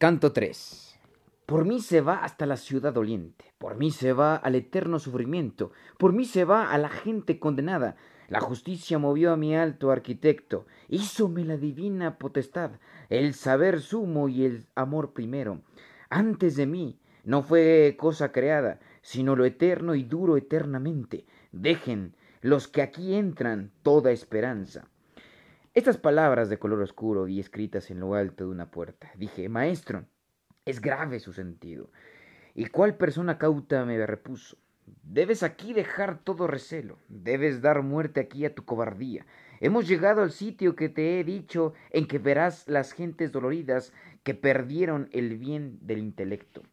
Canto 3. Por mí se va hasta la ciudad doliente, por mí se va al eterno sufrimiento, por mí se va a la gente condenada. La justicia movió a mi alto arquitecto, hízome la divina potestad, el saber sumo y el amor primero. Antes de mí no fue cosa creada, sino lo eterno y duro eternamente. Dejen los que aquí entran toda esperanza. Estas palabras de color oscuro y escritas en lo alto de una puerta. Dije, maestro, es grave su sentido. ¿Y cuál persona cauta me repuso? Debes aquí dejar todo recelo, debes dar muerte aquí a tu cobardía. Hemos llegado al sitio que te he dicho en que verás las gentes doloridas que perdieron el bien del intelecto.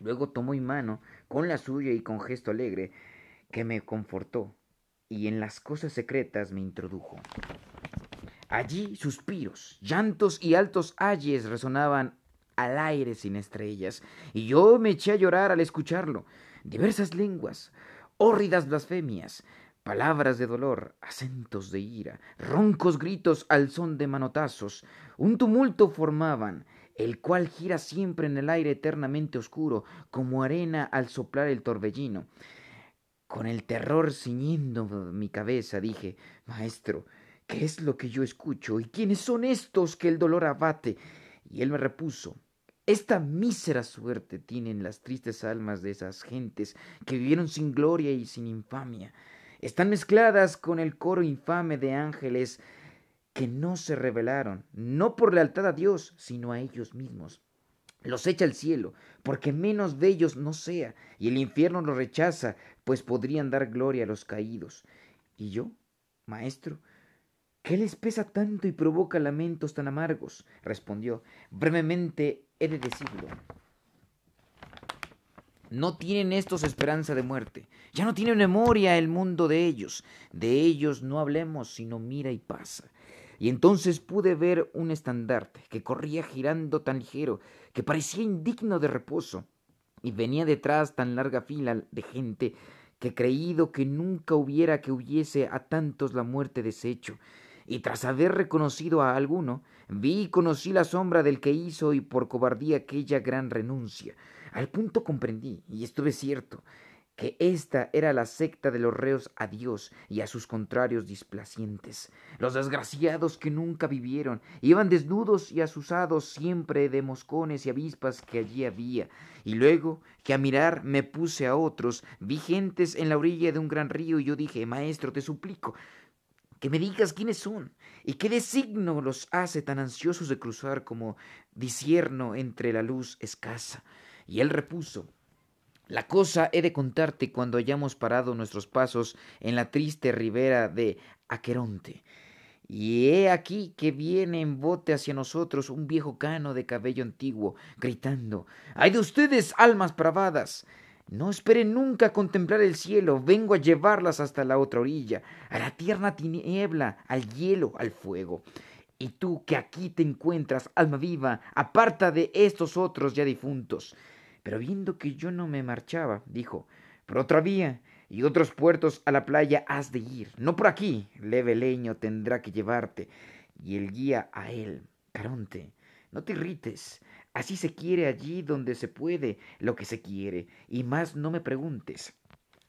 Luego tomó mi mano con la suya y con gesto alegre que me confortó y en las cosas secretas me introdujo. Allí suspiros, llantos y altos ayes resonaban al aire sin estrellas, y yo me eché a llorar al escucharlo. Diversas lenguas, hórridas blasfemias, palabras de dolor, acentos de ira, roncos gritos al son de manotazos, un tumulto formaban, el cual gira siempre en el aire eternamente oscuro, como arena al soplar el torbellino. Con el terror ciñendo mi cabeza, dije, Maestro, ¿Qué es lo que yo escucho? ¿Y quiénes son estos que el dolor abate? Y él me repuso, esta mísera suerte tienen las tristes almas de esas gentes que vivieron sin gloria y sin infamia. Están mezcladas con el coro infame de ángeles que no se rebelaron, no por lealtad a Dios, sino a ellos mismos. Los echa el cielo, porque menos de ellos no sea, y el infierno los rechaza, pues podrían dar gloria a los caídos. Y yo, maestro, ¿Qué les pesa tanto y provoca lamentos tan amargos? respondió. Brevemente he de decirlo. No tienen estos esperanza de muerte. Ya no tiene memoria el mundo de ellos. De ellos no hablemos, sino mira y pasa. Y entonces pude ver un estandarte que corría girando tan ligero que parecía indigno de reposo. Y venía detrás tan larga fila de gente que creído que nunca hubiera que hubiese a tantos la muerte deshecho y tras haber reconocido a alguno, vi y conocí la sombra del que hizo y por cobardía aquella gran renuncia. Al punto comprendí, y estuve cierto, que esta era la secta de los reos a Dios y a sus contrarios displacientes. Los desgraciados que nunca vivieron iban desnudos y asusados siempre de moscones y avispas que allí había. Y luego que a mirar me puse a otros, vi gentes en la orilla de un gran río y yo dije, Maestro, te suplico, que me digas quiénes son y qué designo los hace tan ansiosos de cruzar como disierno entre la luz escasa. Y él repuso, la cosa he de contarte cuando hayamos parado nuestros pasos en la triste ribera de Aqueronte. Y he aquí que viene en bote hacia nosotros un viejo cano de cabello antiguo, gritando ¡Ay de ustedes, almas bravadas! No esperen nunca contemplar el cielo, vengo a llevarlas hasta la otra orilla, a la tierna tiniebla, al hielo, al fuego. Y tú que aquí te encuentras, alma viva, aparta de estos otros ya difuntos. Pero viendo que yo no me marchaba, dijo, por otra vía y otros puertos a la playa has de ir, no por aquí, leve leño tendrá que llevarte, y el guía a él, Caronte, no te irrites, Así se quiere allí donde se puede lo que se quiere, y más no me preguntes.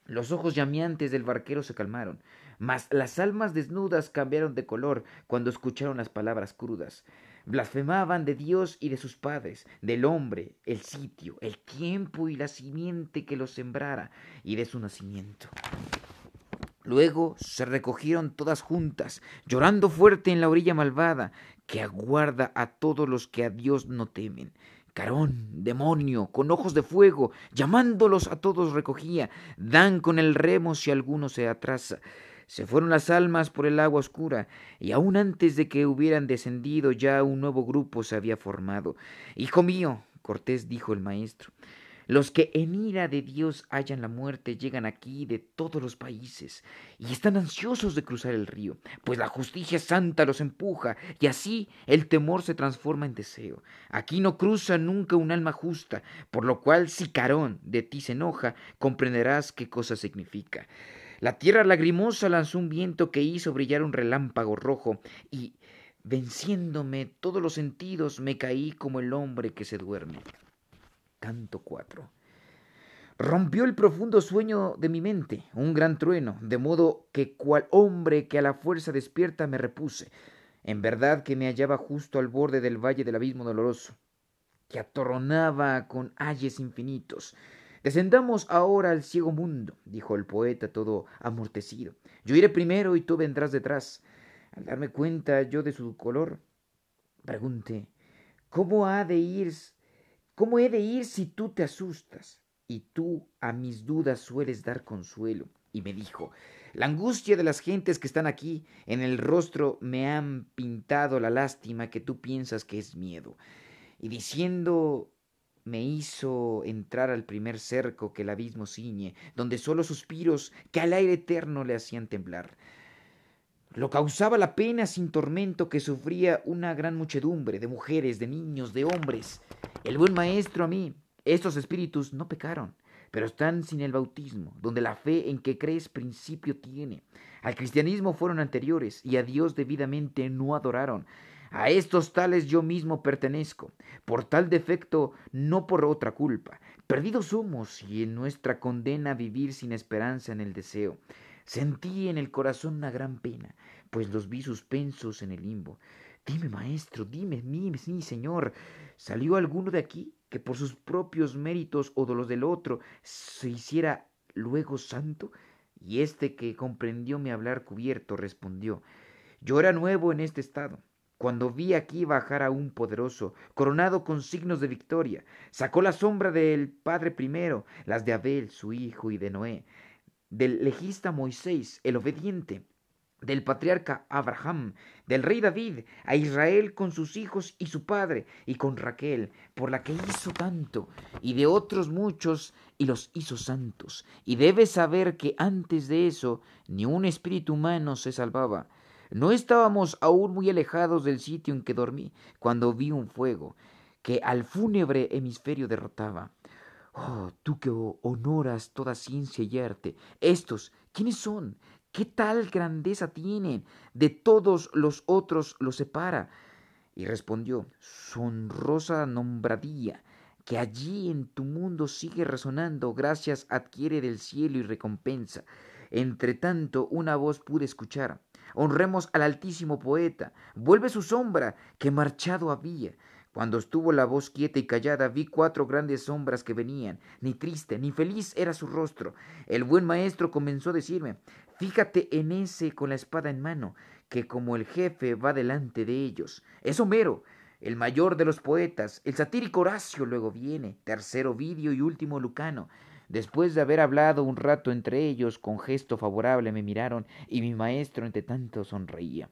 Los ojos llameantes del barquero se calmaron, mas las almas desnudas cambiaron de color cuando escucharon las palabras crudas. Blasfemaban de Dios y de sus padres, del hombre, el sitio, el tiempo y la simiente que los sembrara, y de su nacimiento. Luego se recogieron todas juntas, llorando fuerte en la orilla malvada, que aguarda a todos los que a Dios no temen. Carón, demonio, con ojos de fuego, llamándolos a todos recogía, dan con el remo si alguno se atrasa. Se fueron las almas por el agua oscura, y aun antes de que hubieran descendido ya un nuevo grupo se había formado. Hijo mío, Cortés dijo el maestro, los que en ira de Dios hallan la muerte llegan aquí de todos los países y están ansiosos de cruzar el río, pues la justicia santa los empuja y así el temor se transforma en deseo. Aquí no cruza nunca un alma justa, por lo cual si Carón de ti se enoja, comprenderás qué cosa significa. La tierra lagrimosa lanzó un viento que hizo brillar un relámpago rojo y venciéndome todos los sentidos, me caí como el hombre que se duerme. Canto 4. Rompió el profundo sueño de mi mente un gran trueno, de modo que cual hombre que a la fuerza despierta me repuse. En verdad que me hallaba justo al borde del valle del abismo doloroso, que atorronaba con ayes infinitos. Descendamos ahora al ciego mundo, dijo el poeta todo amortecido. Yo iré primero y tú vendrás detrás. Al darme cuenta yo de su color, pregunté, ¿cómo ha de ir? ¿Cómo he de ir si tú te asustas? y tú a mis dudas sueles dar consuelo. Y me dijo, la angustia de las gentes que están aquí en el rostro me han pintado la lástima que tú piensas que es miedo. Y diciendo me hizo entrar al primer cerco que el abismo ciñe, donde solo suspiros que al aire eterno le hacían temblar. Lo causaba la pena sin tormento que sufría una gran muchedumbre de mujeres, de niños, de hombres. El buen maestro a mí estos espíritus no pecaron, pero están sin el bautismo, donde la fe en que crees principio tiene. Al cristianismo fueron anteriores y a Dios debidamente no adoraron. A estos tales yo mismo pertenezco, por tal defecto, no por otra culpa. Perdidos somos y en nuestra condena vivir sin esperanza en el deseo. Sentí en el corazón una gran pena, pues los vi suspensos en el limbo. Dime, maestro, dime, mi, mi señor, ¿salió alguno de aquí? que por sus propios méritos o de los del otro se hiciera luego santo? Y este que comprendió mi hablar cubierto respondió Yo era nuevo en este estado. Cuando vi aquí bajar a un poderoso, coronado con signos de victoria, sacó la sombra del Padre primero, las de Abel, su hijo, y de Noé, del legista Moisés, el obediente, del patriarca Abraham, del rey David, a Israel con sus hijos y su padre, y con Raquel, por la que hizo tanto, y de otros muchos, y los hizo santos. Y debes saber que antes de eso ni un espíritu humano se salvaba. No estábamos aún muy alejados del sitio en que dormí, cuando vi un fuego, que al fúnebre hemisferio derrotaba. Oh, tú que honoras toda ciencia y arte, estos, ¿quiénes son? ¿Qué tal grandeza tienen? De todos los otros los separa. Y respondió, sonrosa nombradía, que allí en tu mundo sigue resonando, gracias adquiere del cielo y recompensa. Entre tanto una voz pude escuchar. Honremos al altísimo poeta. Vuelve su sombra, que marchado había. Cuando estuvo la voz quieta y callada, vi cuatro grandes sombras que venían. Ni triste, ni feliz era su rostro. El buen maestro comenzó a decirme, Fíjate en ese con la espada en mano, que como el jefe va delante de ellos. Es Homero, el mayor de los poetas. El satírico Horacio luego viene, tercero Vidio y último Lucano. Después de haber hablado un rato entre ellos, con gesto favorable me miraron, y mi maestro entre tanto sonreía.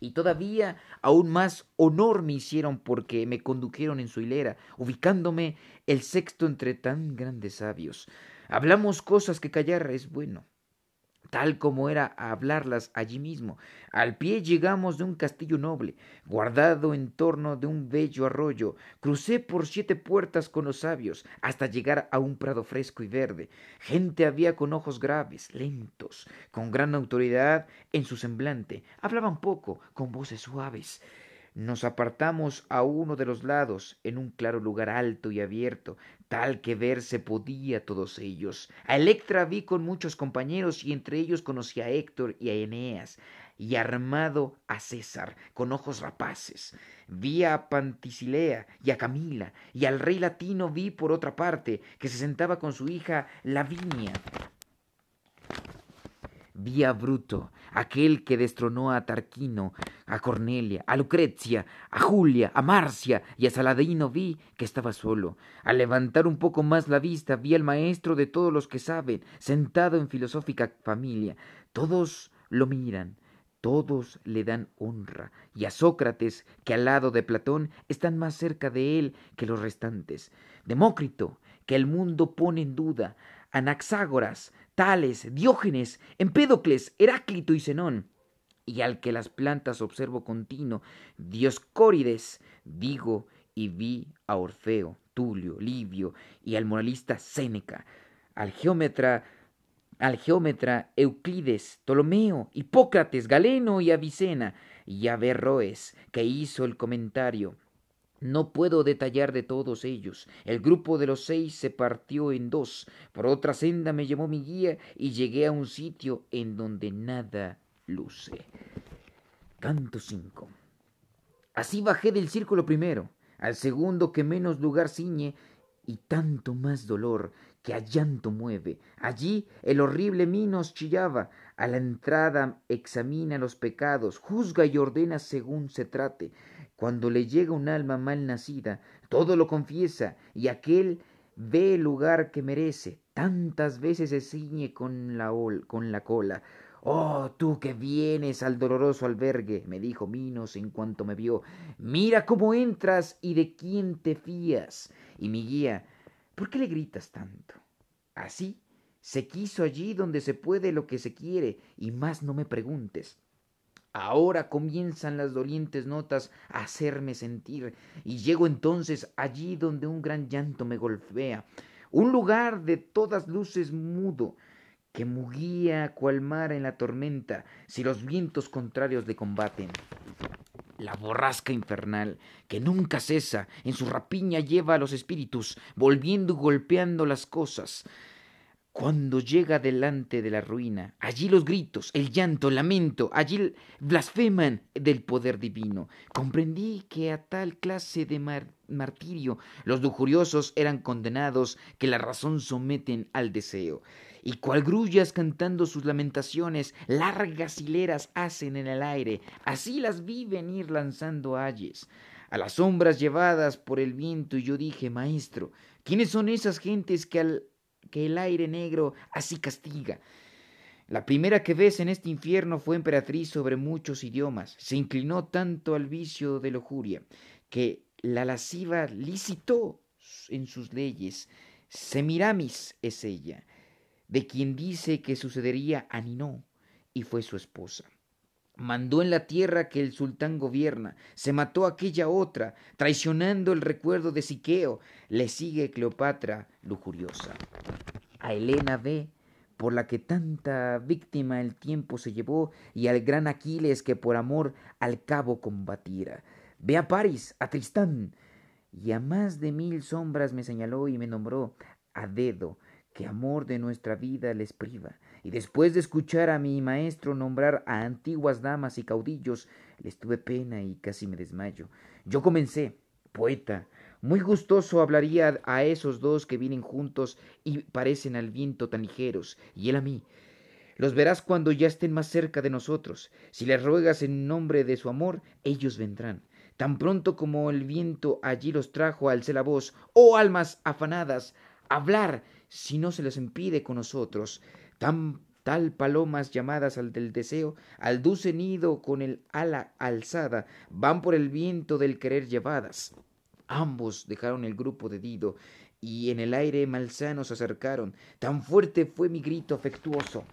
Y todavía aún más honor me hicieron porque me condujeron en su hilera, ubicándome el sexto entre tan grandes sabios. Hablamos cosas que callar es bueno tal como era hablarlas allí mismo. Al pie llegamos de un castillo noble, guardado en torno de un bello arroyo. Crucé por siete puertas con los sabios, hasta llegar a un prado fresco y verde. Gente había con ojos graves, lentos, con gran autoridad en su semblante. Hablaban poco, con voces suaves. Nos apartamos a uno de los lados, en un claro lugar alto y abierto, tal que verse podía todos ellos. A Electra vi con muchos compañeros y entre ellos conocí a Héctor y a Eneas, y armado a César, con ojos rapaces. Vi a Panticilea y a Camila, y al rey latino vi por otra parte, que se sentaba con su hija Lavinia, Vi a Bruto, aquel que destronó a Tarquino, a Cornelia, a Lucrecia, a Julia, a Marcia y a Saladino vi que estaba solo. Al levantar un poco más la vista vi al maestro de todos los que saben, sentado en filosófica familia. Todos lo miran, todos le dan honra, y a Sócrates, que al lado de Platón están más cerca de él que los restantes. Demócrito, que el mundo pone en duda, Anaxágoras, Tales, Diógenes, Empédocles, Heráclito y Zenón, y al que las plantas observo continuo, Dioscórides, digo y vi a Orfeo, Tulio, Livio y al moralista Séneca, al geómetra al geómetra Euclides, Ptolomeo, Hipócrates, Galeno y Avicena, y Averroes, que hizo el comentario. No puedo detallar de todos ellos. El grupo de los seis se partió en dos. Por otra senda me llevó mi guía y llegué a un sitio en donde nada luce. Canto 5. Así bajé del círculo primero, al segundo que menos lugar ciñe, y tanto más dolor que a llanto mueve. Allí el horrible Minos chillaba, a la entrada examina los pecados, juzga y ordena según se trate. Cuando le llega un alma mal nacida, todo lo confiesa, y aquel ve el lugar que merece. Tantas veces se ciñe con la, con la cola. Oh, tú que vienes al doloroso albergue, me dijo Minos en cuanto me vio, mira cómo entras y de quién te fías. Y mi guía, ¿por qué le gritas tanto? Así se quiso allí donde se puede lo que se quiere, y más no me preguntes. Ahora comienzan las dolientes notas a hacerme sentir, y llego entonces allí donde un gran llanto me golpea, un lugar de todas luces mudo, que mugía cual mar en la tormenta si los vientos contrarios le combaten. La borrasca infernal, que nunca cesa, en su rapiña lleva a los espíritus, volviendo y golpeando las cosas. Cuando llega delante de la ruina, allí los gritos, el llanto, el lamento, allí blasfeman del poder divino. Comprendí que a tal clase de martirio los lujuriosos eran condenados que la razón someten al deseo y cual grullas cantando sus lamentaciones, largas hileras hacen en el aire, así las vi venir lanzando ayes, a las sombras llevadas por el viento, y yo dije, maestro, ¿quiénes son esas gentes que, al, que el aire negro así castiga? La primera que ves en este infierno fue emperatriz sobre muchos idiomas, se inclinó tanto al vicio de lujuria, que la lasciva licitó en sus leyes. Semiramis es ella, de quien dice que sucedería a Ninó, y fue su esposa. Mandó en la tierra que el sultán gobierna, se mató aquella otra, traicionando el recuerdo de Siqueo, le sigue Cleopatra lujuriosa. A Helena ve, por la que tanta víctima el tiempo se llevó, y al gran Aquiles que por amor al cabo combatiera. Ve a París, a Tristán, y a más de mil sombras me señaló y me nombró a dedo, que amor de nuestra vida les priva. Y después de escuchar a mi maestro nombrar a antiguas damas y caudillos, les tuve pena y casi me desmayo. Yo comencé, poeta, muy gustoso hablaría a esos dos que vienen juntos y parecen al viento tan ligeros, y él a mí. Los verás cuando ya estén más cerca de nosotros. Si les ruegas en nombre de su amor, ellos vendrán. Tan pronto como el viento allí los trajo, alcé la voz. Oh almas afanadas, hablar si no se les impide con nosotros. Tan tal palomas llamadas al del deseo, al dulce nido con el ala alzada, van por el viento del querer llevadas. Ambos dejaron el grupo de Dido y en el aire malsano se acercaron. Tan fuerte fue mi grito afectuoso.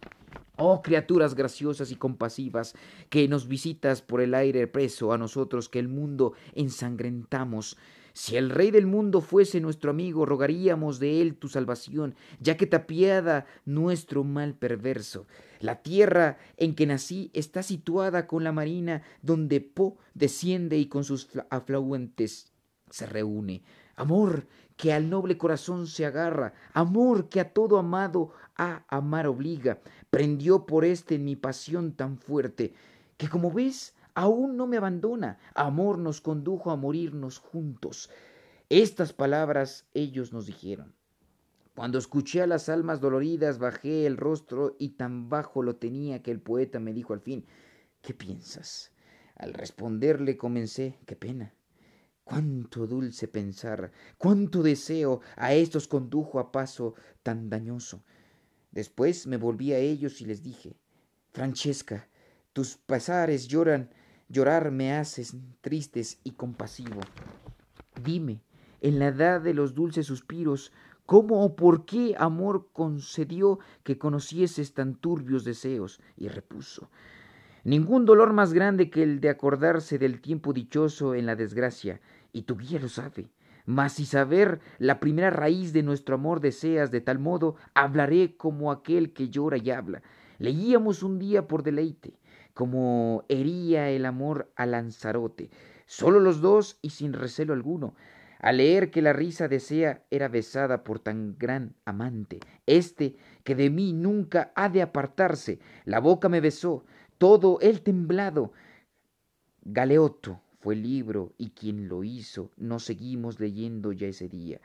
Oh criaturas graciosas y compasivas, que nos visitas por el aire preso a nosotros que el mundo ensangrentamos. Si el Rey del mundo fuese nuestro amigo, rogaríamos de él tu salvación, ya que te apiada nuestro mal perverso. La tierra en que nací está situada con la marina, donde Po desciende y con sus afluentes se reúne. Amor que al noble corazón se agarra, amor que a todo amado a amar obliga, prendió por este mi pasión tan fuerte, que como ves, aún no me abandona. Amor nos condujo a morirnos juntos. Estas palabras ellos nos dijeron. Cuando escuché a las almas doloridas, bajé el rostro y tan bajo lo tenía que el poeta me dijo al fin, ¿qué piensas? Al responderle comencé, qué pena. Cuánto dulce pensar, cuánto deseo a estos condujo a paso tan dañoso. Después me volví a ellos y les dije, Francesca, tus pesares lloran Llorar me haces tristes y compasivo. Dime, en la edad de los dulces suspiros, ¿cómo o por qué amor concedió que conocieses tan turbios deseos? Y repuso, ningún dolor más grande que el de acordarse del tiempo dichoso en la desgracia, y tu guía lo sabe. Mas si saber la primera raíz de nuestro amor deseas de tal modo, hablaré como aquel que llora y habla. Leíamos un día por deleite, como hería el amor a Lanzarote, solo los dos y sin recelo alguno. Al leer que la risa desea era besada por tan gran amante, este que de mí nunca ha de apartarse, la boca me besó, todo el temblado. Galeoto fue el libro y quien lo hizo, no seguimos leyendo ya ese día.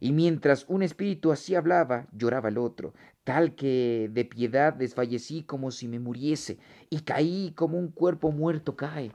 Y mientras un espíritu así hablaba, lloraba el otro, tal que de piedad desfallecí como si me muriese, y caí como un cuerpo muerto cae.